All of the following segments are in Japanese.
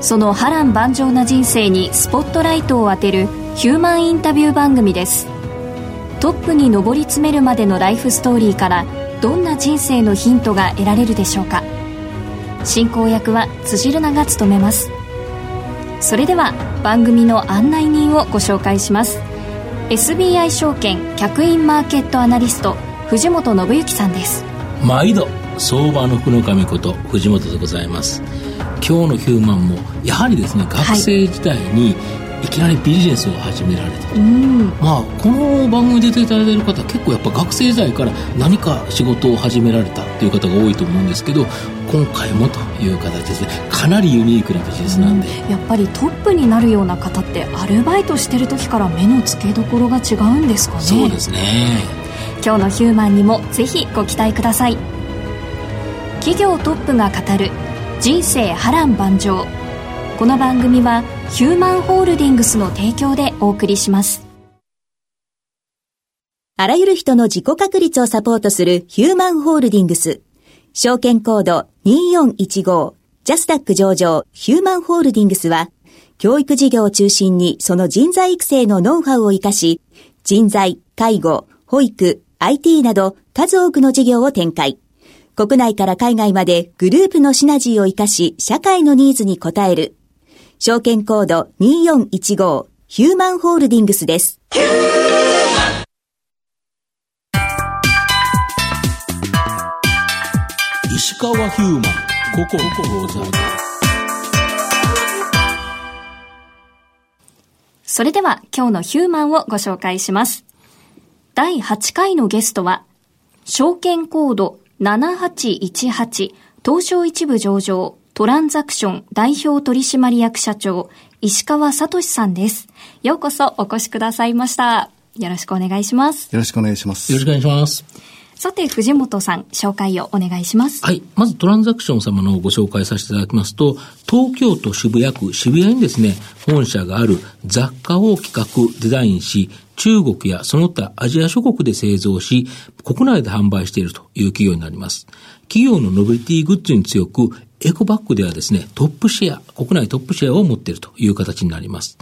その波乱万丈な人生にスポットライトを当てるヒューマンインタビュー番組です。トップに上り詰めるまでのライフストーリーからどんな人生のヒントが得られるでしょうか。進行役は辻るなが務めます。それでは番組の案内人をご紹介します。SBI 証券客員マーケットアナリスト藤本信之さんです。毎度相場の福の神こと藤本でございます。今日のヒューマンもやはりですね学生時代にいきなりビジネスを始められた、はい、まあこの番組出ていただいている方結構やっぱ学生時代から何か仕事を始められたっていう方が多いと思うんですけど今回もという形ですね。かなりユニークなビジネスなんで、やっぱりトップになるような方ってアルバイトしてる時から目の付けどころが違うんですかね。そうですね。今日のヒューマンにもぜひご期待ください。企業トップが語る人生波乱万丈。この番組はヒューマンホールディングスの提供でお送りします。あらゆる人の自己確立をサポートするヒューマンホールディングス。証券コード2415ジャスダック上場ヒューマンホールディングスは教育事業を中心にその人材育成のノウハウを活かし人材、介護、保育、IT など数多くの事業を展開。国内から海外までグループのシナジーを活かし、社会のニーズに応える。証券コード2415ヒューマンホールディングスです。石川ヒューマン、ここ、ここございます。それでは今日のヒューマンをご紹介します。第8回のゲストは、証券コード7818東証一部上場トランザクション代表取締役社長石川聡さんです。ようこそお越しくださいました。よろしくお願いします。よろしくお願いします。よろしくお願いします。さて、藤本さん、紹介をお願いします。はい。まず、トランザクション様のご紹介させていただきますと、東京都渋谷区渋谷にですね、本社がある雑貨を企画、デザインし、中国やその他アジア諸国で製造し、国内で販売しているという企業になります。企業のノベリティグッズに強く、エコバッグではですね、トップシェア、国内トップシェアを持っているという形になります。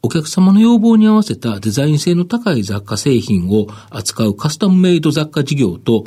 お客様の要望に合わせたデザイン性の高い雑貨製品を扱うカスタムメイド雑貨事業と、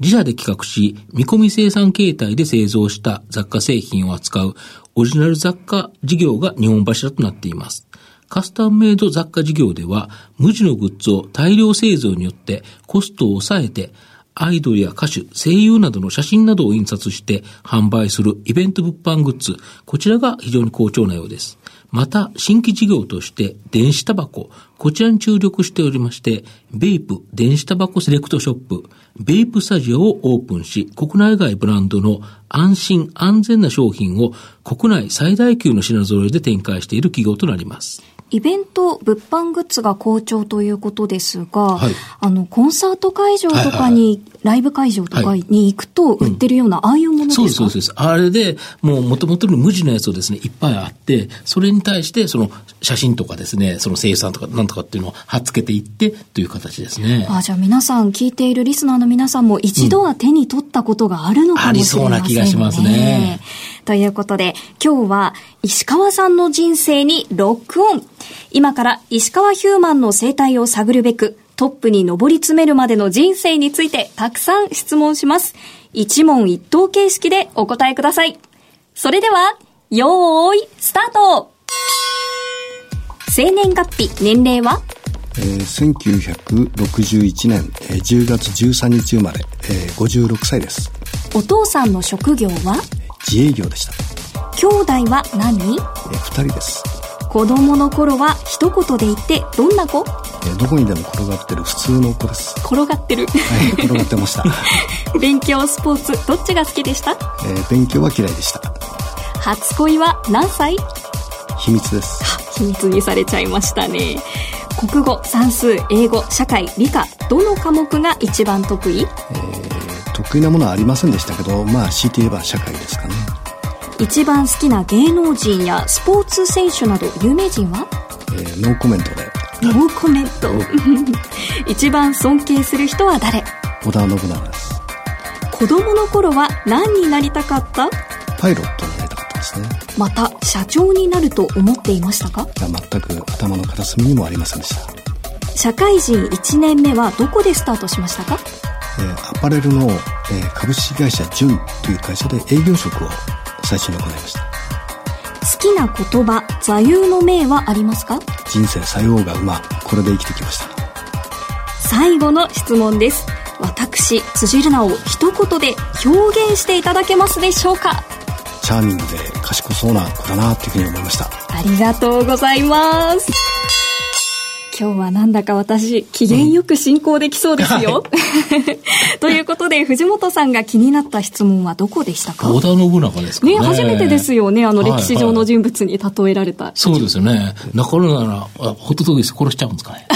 自社で企画し、見込み生産形態で製造した雑貨製品を扱うオリジナル雑貨事業が日本柱となっています。カスタムメイド雑貨事業では、無地のグッズを大量製造によってコストを抑えて、アイドルや歌手、声優などの写真などを印刷して販売するイベント物販グッズ、こちらが非常に好調なようです。また、新規事業として電子タバコ、こちらに注力しておりまして、ベイプ電子タバコセレクトショップ、ベイプスタジオをオープンし、国内外ブランドの安心安全な商品を国内最大級の品揃えで展開している企業となります。イベント、物販グッズが好調ということですが、はい、あの、コンサート会場とかに、ライブ会場とかに行くと売ってるような、ああいうものですか、うん、そうです、そうです。あれで、もう元々の無地のやつをですね、いっぱいあって、それに対して、その、写真とかですね、その生産とかなんとかっていうのを貼っつけていってという形ですね。あじゃあ皆さん、聞いているリスナーの皆さんも一度は手に取ったことがあるのかもしれませんね。うん、ありそうな気がしますね。ということで、今日は石川さんの人生にロックオン。今から石川ヒューマンの生態を探るべく、トップに上り詰めるまでの人生についてたくさん質問します。一問一答形式でお答えください。それでは、よーい、スタート生年月日、年齢は？えー、1961年、えー、10月13日生まれ、えー、56歳ですお父さんの職業は？自営業でした兄弟は何、えー、2人です。子供の頃は一言で言ってどんな子、えー、どこにでも転がってる普通の子です。転がってる。はい転がってました。勉強スポーツどっちが好きでした、えー、勉強は嫌いでした。初恋は何歳？秘密です。秘密にされちゃいましたね。国語算数英語社会理科どの科目が一番得意、えー、得意なものはありませんでしたけどまあ強いて言えば社会ですかね一番好きな芸能人やスポーツ選手など有名人は、えー、ノーコメントで。ノーコメント。一番尊敬する人は誰？織田信長です。子供の頃は何になりたかった？パイロットになりたかったですね。また社長になると思っていましたか？全く頭の片隅にもありませんでした。社会人1年目はどこでスタートしましたか、えー、アパレルの、えー、株式会社純という会社で営業職を最初に行いました。好きな言葉座右の銘はありますか？人生さようが馬これで生きてきました。最後の質問です。私辻るなを一言で表現していただけますでしょうか？チャーミングで賢そうな子だなっていうふうに思いました。ありがとうございます今日はなんだか私、機嫌よく進行できそうですよ。うん、ということで、藤本さんが気になった質問はどこでしたか？織田信長ですかね。ね、初めてですよね、あの歴史上の人物に例えられた。はいはい、そうですよね。中野なら、ホトトギス殺しちゃうんですかね。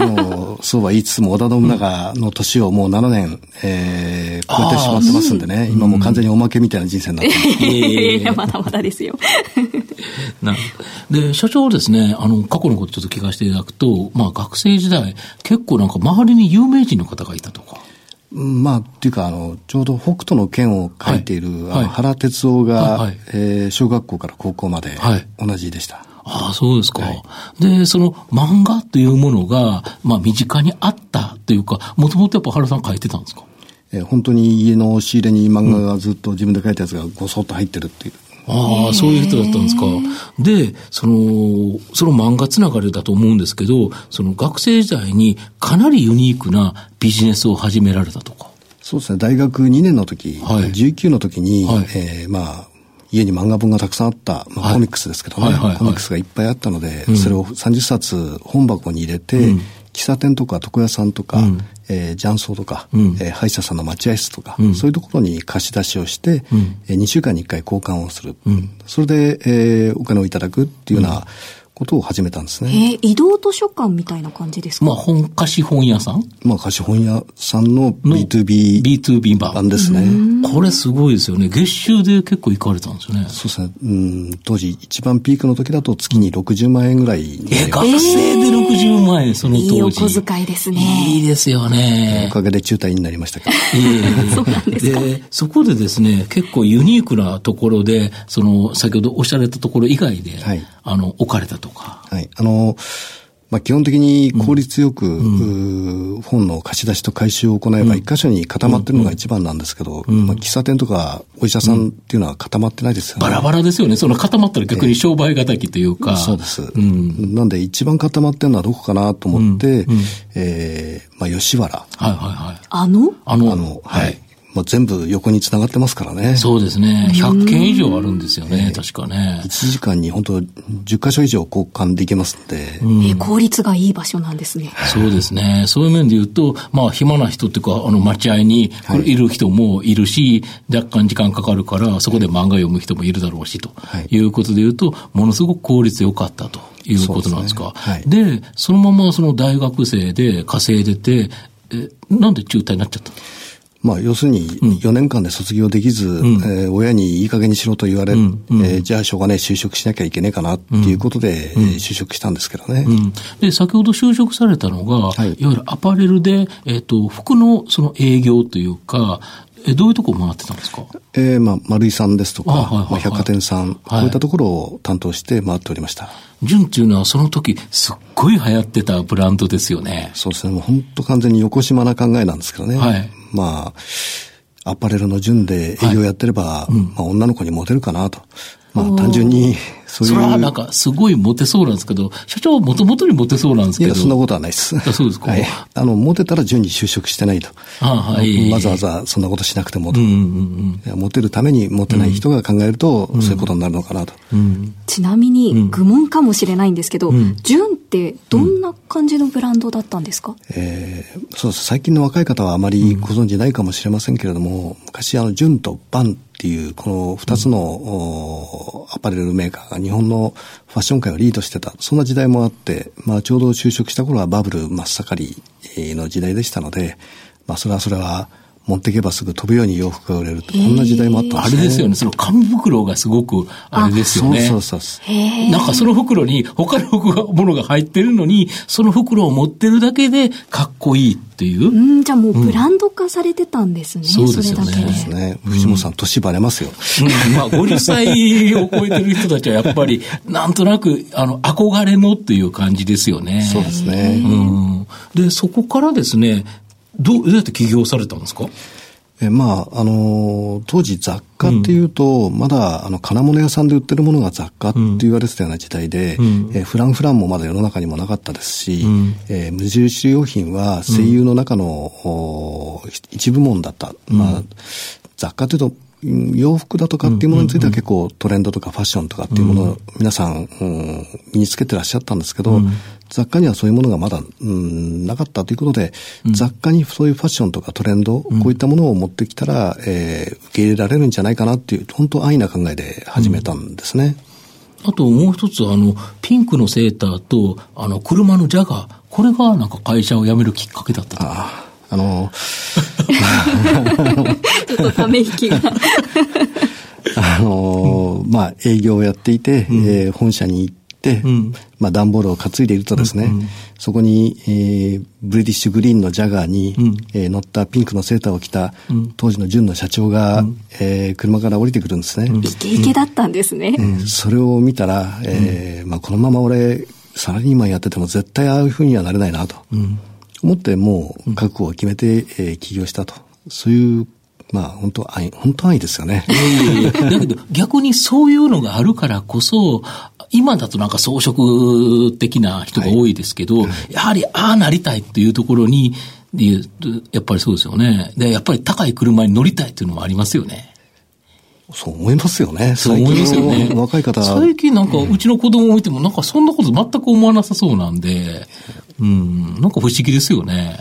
うん、もう、そうは言いつつも、織田信長の年をもう7年、えー、超えてしまってますんでね、今もう完全におまけみたいな人生になってます。いやまだまだですよ。なで、社長ですね、あの、過去のことちょっと聞かせていただくと、まあ学生時代、結構なんか周りに有名人の方がいたとか。まあ、っていうか、あの、ちょうど北斗の剣を書いている、はい、原哲夫が、はい、えー、小学校から高校まで同じでした。はい、ああ、そうですか、はい。で、その漫画というものが、まあ身近にあったというか、もともとやっぱ原さん書いてたんですか？えー、本当に家の仕入れに漫画がずっと自分で書いたやつがごそっと入ってるっていう。ああ、そういう人だったんですか。で、その、その漫画つながりだと思うんですけど、その学生時代にかなりユニークなビジネスを始められたとか。そうですね、大学2年の時、はい、19の時に、はい、えー、まあ、家に漫画本がたくさんあった、まあ、コミックスですけどね、はいはいはい。はい、コミックスがいっぱいあったので、うん、それを30冊本箱に入れて、うん、喫茶店とか床屋さんとか、うん、えー、雀荘とか、うん、えー、歯医者さんの待合室とか、うん、そういうところに貸し出しをして、うん、えー、2週間に1回交換をする。うん、それで、えー、お金をいただくっていうような、ことを始めたんですね。えー、移動図書館みたいな感じですか？まあ、本貸本屋さん？まあ、貸本屋さんの B2B。B2B 版。ですね。これすごいですよね。月収で結構行かれたんですよね。そうですね。うん、当時一番ピークの時だと月に60万円ぐらい。えー、学生で60万円、その当時。いいお小遣いですね。いいですよね。おかげで中退になりましたけど。そうなんですか。で、そこでですね、結構ユニークなところで、その、先ほどおっしゃられたところ以外で、はい、あの、置かれたとか。はい。あの、まあ、基本的に効率よく、うん、本の貸し出しと回収を行えば、一箇所に固まってるのが一番なんですけど、うん、まあ、喫茶店とかお医者さんっていうのは固まってないですよね。バラバラですよね。その固まったら逆に商売敵というか。えー、そうです。うん、なんで一番固まってるのはどこかなと思って、うん、えー、まあ、吉原。はいはいはい。あの？あの、あのはい。もう全部横につながってますからね。そうですね。100件以上あるんですよね、確かね。1時間に本当10箇所以上交換できますんで、うんえ効率がいい場所なんですね。そうですね。そういう面で言うと、まあ暇な人っていうか、あの待合にいる人もいるし、はい、若干時間かかるから、そこで漫画読む人もいるだろうし、ということで言うと、ものすごく効率良かったということなんですか。で、ねはい、そのままその大学生で稼いでて、え、なんで中退になっちゃったまあ、要するに、4年間で卒業できず、うん、えー、親にいい加減にしろと言われ、うん。うん、えー、じゃあしょうがねえ、就職しなきゃいけねえかなっていうことで、うん、就職したんですけどね。で、先ほど就職されたのが、はい、いわゆるアパレルで、えっ、ー、と、服のその営業というか、え、どういうとこ回ってたんですか？えー、まあ、丸井さんですとか、まあ、百貨店さん、はい、こういったところを担当して回っておりました。純っていうのはその時、すっごい流行ってたブランドですよね。そうですね。もう本当完全に横島な考えなんですけどね。はい。まあ、アパレルの順で営業やってれば、はいうん、まあ、女の子にモテるかなと。まあ単純に、そういう。それはなんかすごいモテそうなんですけど、社長はもともとにモテそうなんですけど。いや、そんなことはないです。あそうですか。はい。あの、モテたら順に就職してないと。あはい。わざわざそんなことしなくてもと。うんうんうん、モテるためにモテない人が考えると、うん、そういうことになるのかなと。うん、ちなみに、愚問かもしれないんですけど、うん、純ってどんな感じのブランドだったんですか、うん、えー、そうです。最近の若い方はあまりご存知ないかもしれませんけれども、昔あの、純とバンっていう、この二つの、アパレルメーカーが日本のファッション界をリードしてた、そんな時代もあって、まあちょうど就職した頃はバブル真っ盛りの時代でしたので、まあそれはそれは、持っていけばすぐ飛ぶように洋服が売れると、こんな時代もあったんですね。あれですよね、その紙袋がすごく、あれですよね。そうそうそう。なんかその袋に他のものが入ってるのに、その袋を持ってるだけでかっこいいっていう。うん、じゃあもうブランド化されてたんですね。うん、そうですよね。そうですね。藤本さん、年バレますよ。うん、まあ50歳を超えてる人たちはやっぱり、なんとなく、あの、憧れのっていう感じですよね。そうですね。うん。で、そこからですね、どうやって起業されたんですか？えまあ、あの、当時雑貨っていうと、うん、まだ、あの、金物屋さんで売ってるものが雑貨って言われてたような時代で、うん、えフランフランもまだ世の中にもなかったですし、うん、え無印良品は声優の中の、一部門だった。まあ、雑貨というと、洋服だとかっていうものについては結構トレンドとかファッションとかっていうものを皆さん、うん、身につけてらっしゃったんですけど、雑貨にはそういうものがまだ、うん、なかったということで、うん、雑貨にそういうファッションとかトレンド、うん、こういったものを持ってきたら、えー、受け入れられるんじゃないかなっていう、本当安易な考えで始めたんですね。あともう一つ、あの、ピンクのセーターと、あの、車のジャガー、これがなんか会社を辞めるきっかけだったああ。あの、ちょっとため息が。あの、まあ、営業をやっていて、うん、えー、本社に行って、うん、まあ、段ボールを担いでいるとですね、うんうん、そこに、えー、ブリティッシュグリーンのジャガーに、うん、えー、乗ったピンクのセーターを着た、うん、当時の純の社長が、うん、えー、車から降りてくるんですね。イケイケだったんですね。それを見たら、えーまあ、このまま俺、サラリーマンやってても絶対ああいうふうにはなれないなと。思ってもう覚悟を決めて、えー、起業したと。そういうまあ、本当愛、本当愛ですよね。だけど、逆にそういうのがあるからこそ、今だとなんか装飾的な人が多いですけど、はい、やはりああなりたいっていうところに、やっぱりそうですよね。で、やっぱり高い車に乗りたいっていうのもありますよね。そう思いますよね。そう思いますよね。若い方最近なんか、うちの子供を見ても、なんかそんなこと全く思わなさそうなんで、うん、なんか不思議ですよね。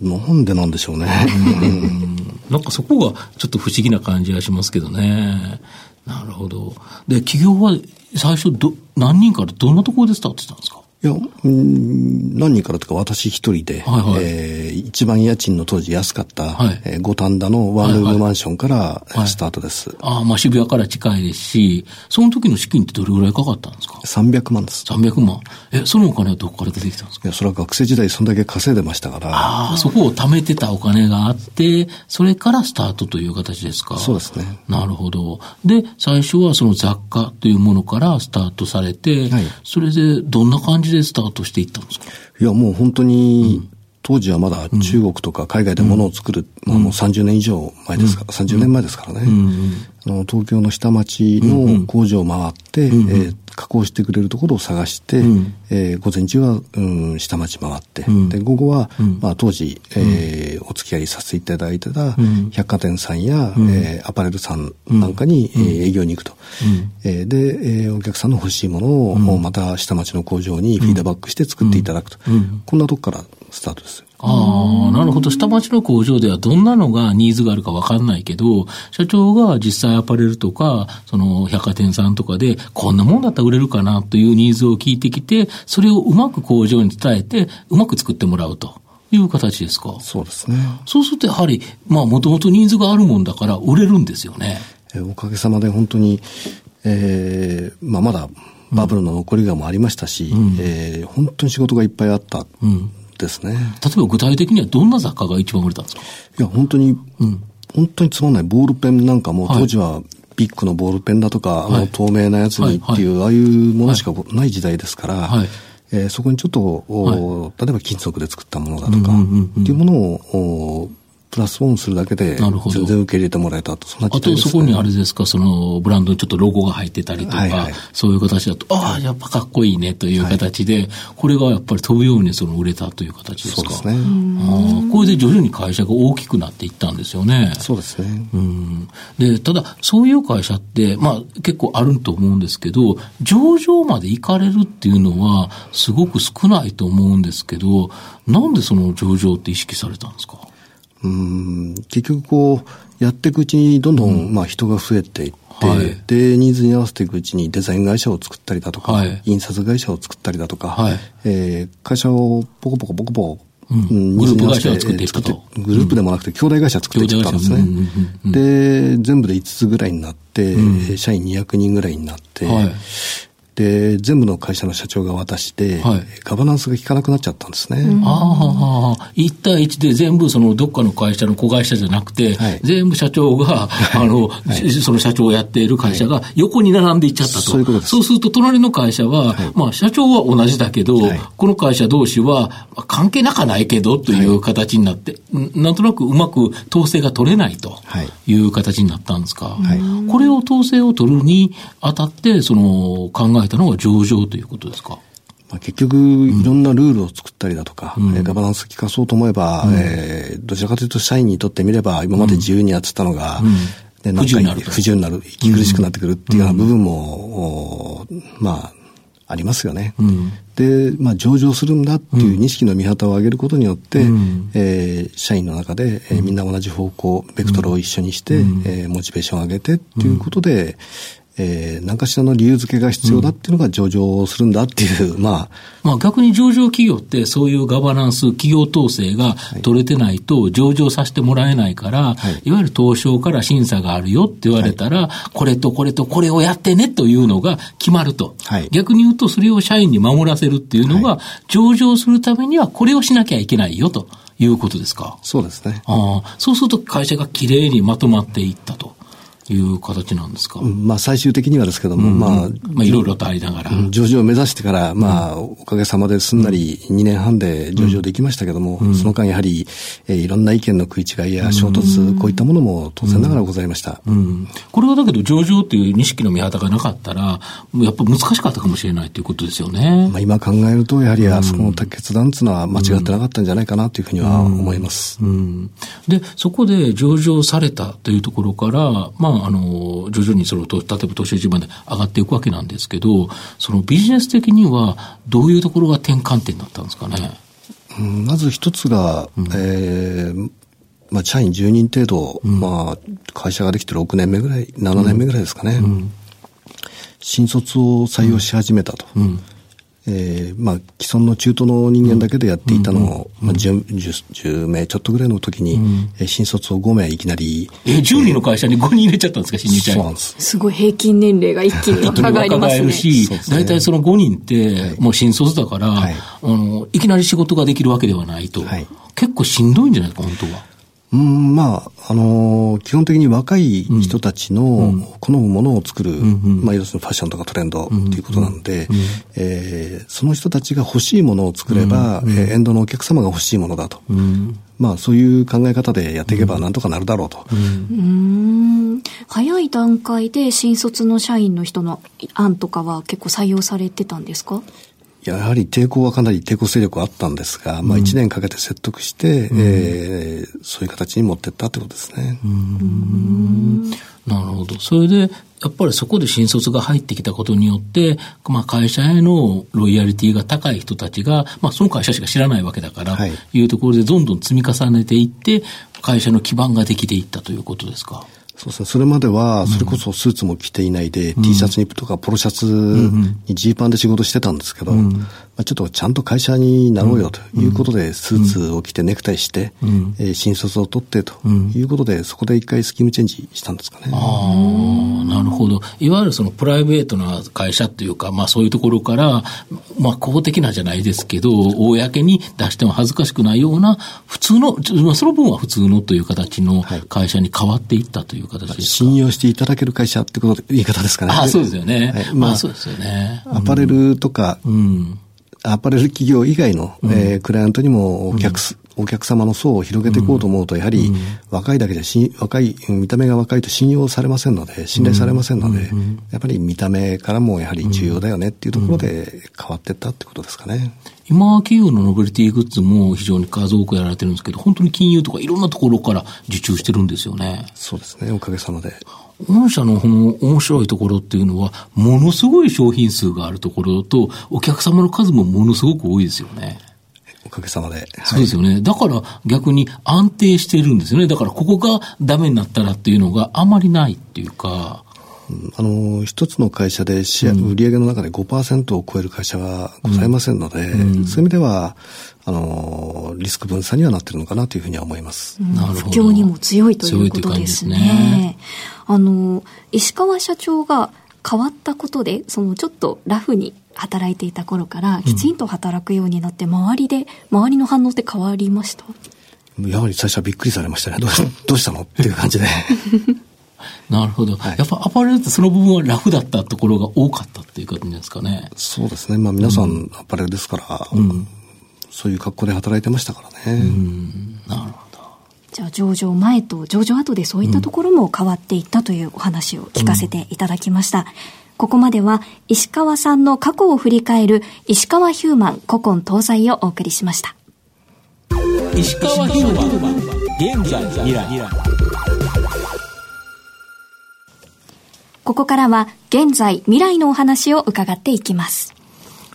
なんでなんでしょうね。うん、なんかそこがちょっと不思議な感じがしますけどね。なるほど。で、企業は最初ど、何人からどんなところでスタートしたんですか？いや、うん、何人からとか私一人で、はいはい、えー、一番家賃の当時安かった、はい、えー、五反田のワンルームマンションからスタートです。はいはい、ああ、まあ渋谷から近いですし、その時の資金ってどれぐらいかかったんですか ?300 万です。300万。え、そのお金はどこから出てきたんですか？いや、それは学生時代そんだけ稼いでましたから。ああ、そこを貯めてたお金があって、それからスタートという形ですか？そうですね。なるほど。で、最初はその雑貨というものからスタートされて、はい、それでどんな感じでスタートしていったんですか？いや、もう本当に、うん当時はまだ中国とか海外で物を作る、うん、まあ、もう30年以上前ですから、うん、30年前ですからね、うん、あの東京の下町の工場を回って、うん、えー、加工してくれるところを探して、うん、えー、午前中は、うん、下町回って、で午後は、まあ、当時、えー、お付き合いさせていただいてた百貨店さんや、うん、えー、アパレルさんなんかに、えー、営業に行くと、えー、で、えー、お客さんの欲しいものを、また下町の工場にフィードバックして作っていただくと、こんなとこからスタートです。ああ、なるほど。下町の工場ではどんなのがニーズがあるかわかんないけど、社長が実際アパレルとか、その百貨店さんとかで、こんなもんだったら売れるかなというニーズを聞いてきて、それをうまく工場に伝えて、うまく作ってもらうと。いう形ですか？そうですね。そうするとやはり、まあもともとニーズがあるもんだから売れるんですよね。えおかげさまで本当に、えー、まあまだバブルの残りがもありましたし、うん、えー、本当に仕事がいっぱいあった。うんですね。例えば具体的にはどんな雑貨が一番売れたんですか？いや、本当に、うん、本当につまんないボールペンなんかも、当時はビッグのボールペンだとか、はい、あの透明なやつにっていう、はい、ああいうものしかない時代ですから、はい、えー、そこにちょっと、はい、例えば金属で作ったものだとか、っていうものを、プラスオンするだけで、全然受け入れてもらえたと、そんな、ね、あとそこにあれですか、そのブランドにちょっとロゴが入ってたりとか、はいはい、そういう形だと、ああ、やっぱかっこいいねという形で、はい、これがやっぱり飛ぶようにその売れたという形ですか？そうですね。あこれで徐々に会社が大きくなっていったんですよね。そうですね。うん。で、ただ、そういう会社って、まあ結構あると思うんですけど、上場まで行かれるっていうのは、すごく少ないと思うんですけど、なんでその上場って意識されたんですか？うん結局こうやっていくうちにどんどん、まあ人が増えていって、はい、でニーズに合わせていくうちにデザイン会社を作ったりだとか、はい、印刷会社を作ったりだとか、はい、えー、会社をポコポコポコポコうん、グループ会社を作っていくと。グループでもなくて、兄弟会社作っていったんですね。で、全部で5つぐらいになって、うん、社員200人ぐらいになって、はい、で、全部の会社の社長が渡して、はい、ガバナンスが効かなくなっちゃったんですね。ああ、1対1で全部そのどっかの会社の子会社じゃなくて、はい、全部社長が、あの、はい、その社長をやっている会社が横に並んでいっちゃったと。そういうことです。そうすると隣の会社は、まあ社長は同じだけど、この会社同士は関係なかないけどという形になって、なんとなくうまく統制が取れないとい。う形になったんですか。これを統制を取るにあたって、その考ええたのが上場ということですか？まあ、結局、いろんなルールを作ったりだとか、うん、ガバナンス効かそうと思えば、うん、えー、どちらかというと社員にとってみれば、今まで自由にやってたのが、うん。ね、なんか不自由になる、息苦しくなってくるっていうような部分も、まあ、ありますよね。うん、で、まあ、上場するんだっていう認識の見旗を上げることによって、うん、えー、社員の中で、えー、みんな同じ方向、ベクトルを一緒にして、うん、えー、モチベーションを上げてっていうことで、えー、何かしらの理由付けが必要だっていうのが上場するんだっていう、うん、まあ。まあ逆に上場企業ってそういうガバナンス、企業統制が取れてないと上場させてもらえないから、はい、いわゆる東証から審査があるよって言われたら、はい、これとこれとこれをやってねというのが決まると。はい、逆に言うとそれを社員に守らせるっていうのが、上場するためにはこれをしなきゃいけないよということですか？そうですね。ああ、そうすると会社がきれいにまとまっていったと。いう形なんですか、まあ、最終的にはですけども、うん、まあ、まあ、いろいろとありながら。上場を目指してから、まあ、おかげさまですんなり2年半で上場できましたけども、うん、その間やはり、えー、いろんな意見の食い違いや衝突、こういったものも当然ながらございました。これはだけど、上場という認識の見方がなかったら、やっぱ難しかったかもしれないということですよね。まあ、今考えると、やはりあそこの決断というのは間違ってなかったんじゃないかなというふうには思います。で、そこで上場されたというところから、まあ、あの、徐々にその、例えば東証一まで上がっていくわけなんですけど、そのビジネス的にはどういうところが転換点だったんですかね？うん、まず一つが、うん、えー、まあ、社員10人程度、うん、まあ、会社ができて6年目ぐらい、7年目ぐらいですかね。うん、新卒を採用し始めたと。うんえー、まあ、既存の中途の人間だけでやっていたのを、まあ10、10, 名ちょっとぐらいの時に、うん、新卒を5名いきなり。え、10人の会社に5人入れちゃったんですか、新入社員。そうなんです。すごい平均年齢が一気に若返りますね。し、大体その5人って、もう新卒だから、はい、あの、いきなり仕事ができるわけではないと。はい、結構しんどいんじゃないですか、本当は。うん、まあ、あのー、基本的に若い人たちの好むものを作る、うん、まあ、要するにファッションとかトレンドっていうことなんで、うん、えー、その人たちが欲しいものを作れば、うん、えー、エンドのお客様が欲しいものだと。まあ、そういう考え方でやっていけばなんとかなるだろうと。うん。早い段階で新卒の社員の人の案とかは結構採用されてたんですか？やはり抵抗はかなり抵抗勢力あったんですが、まあ1年かけて説得して、うん、えー、そういう形に持っていったってことですね。なるほど。それで、やっぱりそこで新卒が入ってきたことによって、まあ会社へのロイヤリティが高い人たちが、まあその会社しか知らないわけだから、はい、いうところでどんどん積み重ねていって、会社の基盤ができていったということですか？そうですね。それまでは、それこそスーツも着ていないで、うん、T シャツにとかポロシャツにジーパンで仕事してたんですけど、うん、まあ、ちょっとちゃんと会社になろうよということで、スーツを着てネクタイして、うん、えー、新卒を取ってということで、そこで一回スキームチェンジしたんですかね。ああ、なるほど。いわゆるそのプライベートな会社っていうか、まあそういうところから、まあ公的なじゃないですけど、公に出しても恥ずかしくないような、普通の、その分は普通のという形の会社に変わっていったといういう形信用していただける会社ってこと言い方ですかね。あそうですよね。はい、まあ、そうですよね。アパレルとか、うん、アパレル企業以外の、うん、えー、クライアントにもお客、お客様の層を広げていこうと思うと、やはり若いだけでし、若い、見た目が若いと信用されませんので、信頼されませんので、やっぱり見た目からもやはり重要だよねっていうところで変わっていったってことですかね。今、企業のノベルティグッズも非常に数多くやられてるんですけど、本当に金融とかいろんなところから受注してるんですよね。そうですね、おかげさまで。御社のこの面白いところっていうのは、ものすごい商品数があるところと、お客様の数もものすごく多いですよね。おかげさまで。そうですよね。だから逆に安定しているんですよね。だからここがダメになったらっていうのがあまりないっていうか。あの、一つの会社でシェア、うん、売上の中で5%を超える会社はございませんので、うん、そういう意味では、あの、リスク分散にはなってるのかなというふうには思います。うん、不況にも強いということですね。ねあの、石川社長が変わったことで、そのちょっとラフに働いていた頃からきちんと働くようになって、周りで、周りの反応って変わりました？やはり最初はびっくりされましたね。どうどうしたのっていう感じで。なるほど、はい、やっぱアパレルってその部分はラフだったところが多かったっていう感じですかね。そうですね。まあ皆さんアパレルですから、うん、そういう格好で働いてましたからね。なるほど。じゃあ上場前と上場後でそういったところも変わっていったというお話を聞かせていただきました。うん、ここまでは石川さんの過去を振り返る石川ヒューマン古今東西をお送りしました。石川ヒューマン現在未来ここからは現在未来のお話を伺っていきます。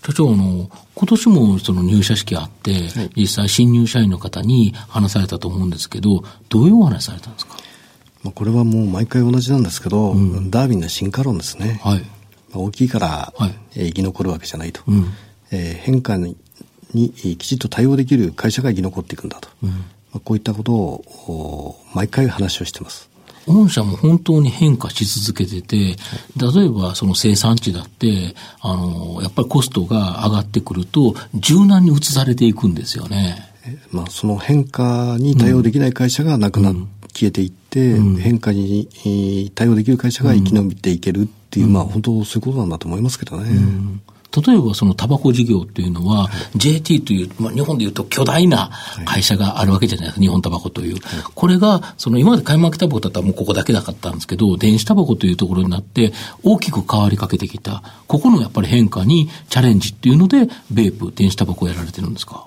社長、あの、今年もその入社式あって、はい、実際新入社員の方に話されたと思うんですけど、どういうお話されたんですか？まあこれはもう毎回同じなんですけど、うん、ダーウィンの進化論ですね。はい、大きいから、はい、えー、生き残るわけじゃないと。うん、えー、変化ににきちっと対応できる会社が生き残っていくんだと。うん、まあ、こういったことを毎回話をしてます。御社も本当に変化し続けてて、例えばその生産地だって、あの、やっぱりコストが上がってくると、柔軟に移されていくんですよね。まあ、その変化に対応できない会社がなくなっ、うん、消えていって、うん、変化に対応できる会社が生き延びていけるっていう、うん、まあ本当そういうことなんだと思いますけどね。例えばそのタバコ事業っていうのは、はい、JT という、まあ、日本でいうと巨大な会社があるわけじゃないですか、はい、日本タバコという。はい、これが、その今まで買い巻きタバコだったらもうここだけなかったんですけど、電子タバコというところになって大きく変わりかけてきた。ここのやっぱり変化にチャレンジっていうので、ベープ、電子タバコをやられてるんですか？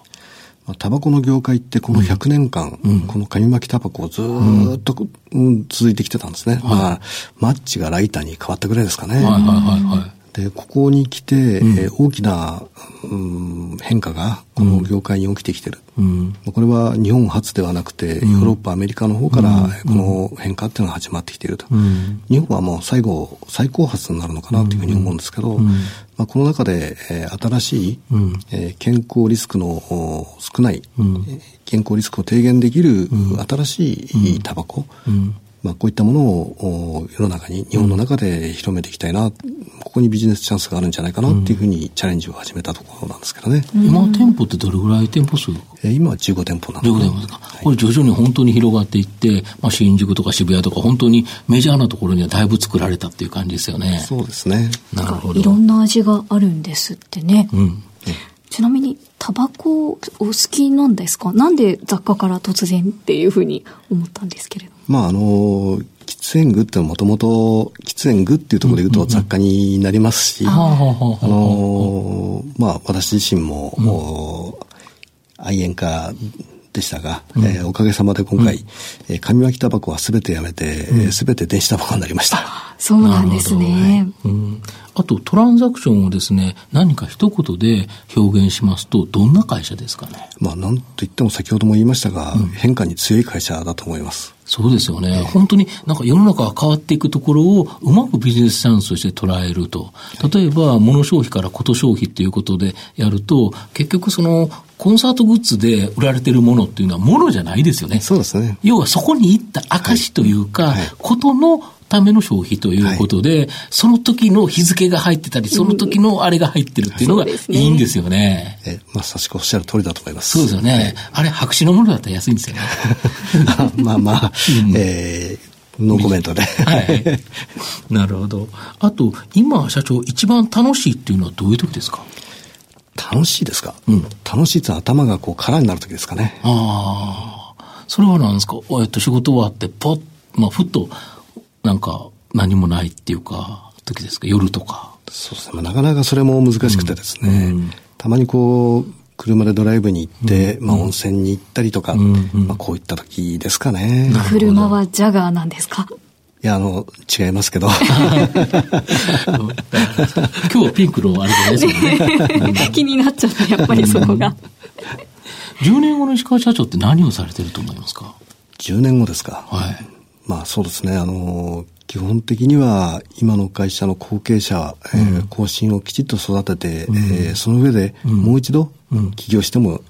タバコの業界ってこの100年間、うん、この紙巻きタバコをずっと、うん、続いてきてたんですね。まあ、マッチがライターに変わったぐらいですかね。はいはいはいはい。で、ここに来て、うん、え大きな、うん、変化がこの業界に起きてきてる。うん、これは日本初ではなくて、ヨーロッパ、アメリカの方からこの変化っていうのが始まってきていると。日本はもう最後、最高発になるのかなというふうに思うんですけど、まあ、この中で、えー、新しい、えー、健康リスクの少ない、健康リスクを低減できる新しいタバコ、まあ、こういったものを世の中に、日本の中で広めていきたいな、ここにビジネスチャンスがあるんじゃないかなっていうふうにチャレンジを始めたところなんですけどね。今、店舗ってどれぐらい店舗数？えー、今は15店舗なんです、ね。15店舗ですか？これ徐々に本当に広がっていって、まあ、新宿とか渋谷とか本当にメジャーなところにはだいぶ作られたっていう感じですよね。そうですね。なるほど。いろんな味があるんですってね。うん。ちなみに、タバコお好きなんですか？なんで雑貨から突然っていうふうに思ったんですけれどまあ、あの、喫煙具ってもともと、喫煙具っていうところで言うと雑貨になりますし、あの、まあ、私自身も、愛煙家でしたが、うん、えー、おかげさまで今回、うん、紙巻きタバコはすべてやめて、す、う、べ、ん、て電子タバコになりました。そうなんですね。うん、あと、トランザクションをですね、何か一言で表現しますと、どんな会社ですかね？まあ、なんと言っても先ほども言いましたが、変化に強い会社だと思います。そうですよね。本当になんか世の中が変わっていくところをうまくビジネスチャンスとして捉えると。例えば、物消費からこと消費っていうことでやると、結局その、コンサートグッズで売られてるものっていうのはものじゃないですよね。そうですね。要はそこに行った証というか、はいはい、ことのための消費ということで、はい、その時の日付が入ってたり、その時のあれが入ってるっていうのがいいんですよね。うん、え、まさしくおっしゃる通りだと思います。そうですよね。あれ、白紙のものだったら安いんですよね。まあまあ、うん、えー、ノーコメントで。はい。なるほど。あと、今、社長、一番楽しいっていうのはどういう時ですか？楽しいですか、うん、楽しいって頭がこう空になる時ですかね。ああ。それは何ですか？えっと、仕事終わって、ぽっ、まあ、ふっと、なんか、何もないっていうか、時ですか？夜とか。そうですね。まあ、なかなかそれも難しくてですね。うんうん、たまにこう、車でドライブに行って、うん、まあ温泉に行ったりとか、うんうん、まあこういった時ですかね。車はジャガーなんですか？いや、あの、違いますけど。今日はピンクのあれですよね。気になっちゃった、やっぱりそこが。10年後の石川社長って何をされてると思いますか ?10 年後ですか。はい。まあそうですね、あの、基本的には今の会社の後継者、うん、えー、後進をきちっと育てて、うん、えー、その上でもう一度起業しても、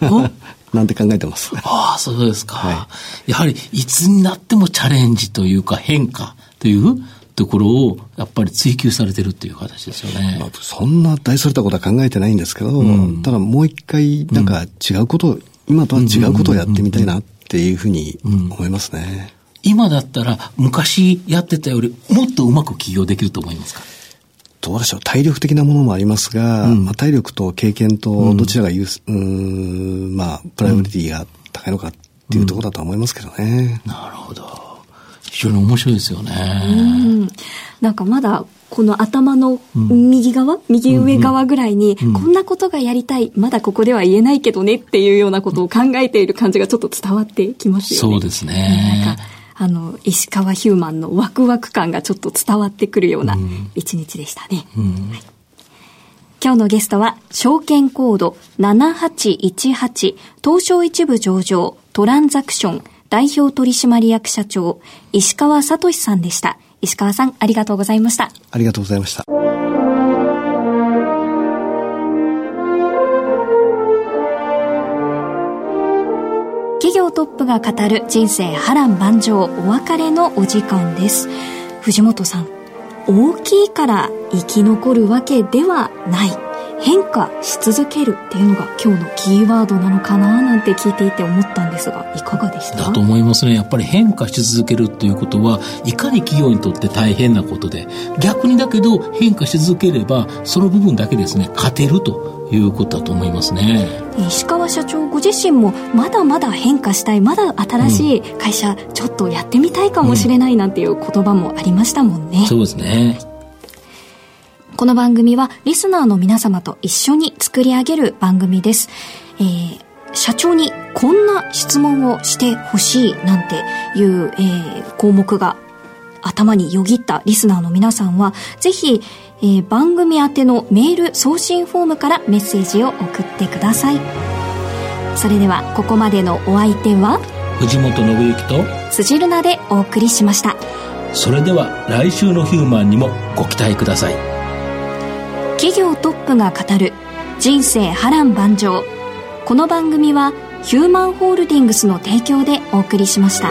うん、なんて考えてます。ああ、そうですか、はい。やはりいつになってもチャレンジというか変化というところをやっぱり追求されてるっていう形ですよね。まあ、そんな大それたことは考えてないんですけど、うん、ただもう一回なんか違うことを、今とは違うことをやってみたいなっていうふうに思いますね。今だったら昔やってたよりもっとうまく起業できると思いますか？どうでしょう体力的なものもありますが、うん、まあ、体力と経験とどちらが優、うん、ん、まあ、プライオリティが高いのかっていうところだと思いますけどね。うん、なるほど。非常に面白いですよね。なんかまだこの頭の右側、うん、右上側ぐらいに、こんなことがやりたい、まだここでは言えないけどねっていうようなことを考えている感じがちょっと伝わってきますよね。そうですね。なんかあの、石川ヒューマンのワクワク感がちょっと伝わってくるような一日でしたね。うんはい、今日のゲストは、証券コード7818東証一部上場トランザクション代表取締役社長石川聡さんでした。石川さん、ありがとうございました。ありがとうございました。企業トップが語る人生波乱万丈お別れのお時間です藤本さん大きいから生き残るわけではない変化し続けるっていうのが今日のキーワードなのかななんて聞いていて思ったんですがいかがでした？だと思いますね。やっぱり変化し続けるっていうことはいかに企業にとって大変なことで逆にだけど変化し続ければその部分だけですね勝てるということだと思いますね。石川社長ご自身もまだまだ変化したいまだ新しい会社、ちょっとやってみたいかもしれないなんていう言葉もありましたもんね、うん、そうですねこの番組はリスナーの皆様と一緒に作り上げる番組です、えー、社長にこんな質問をしてほしいなんていう、えー、項目が頭によぎったリスナーの皆さんは、ぜひ、えー、番組宛てのメール送信フォームからメッセージを送ってください。それでは、ここまでのお相手は、藤本信之と辻るなでお送りしました。それでは来週のヒューマンにもご期待ください。企業トップが語る人生波乱万丈。この番組はヒューマンホールディングスの提供でお送りしました。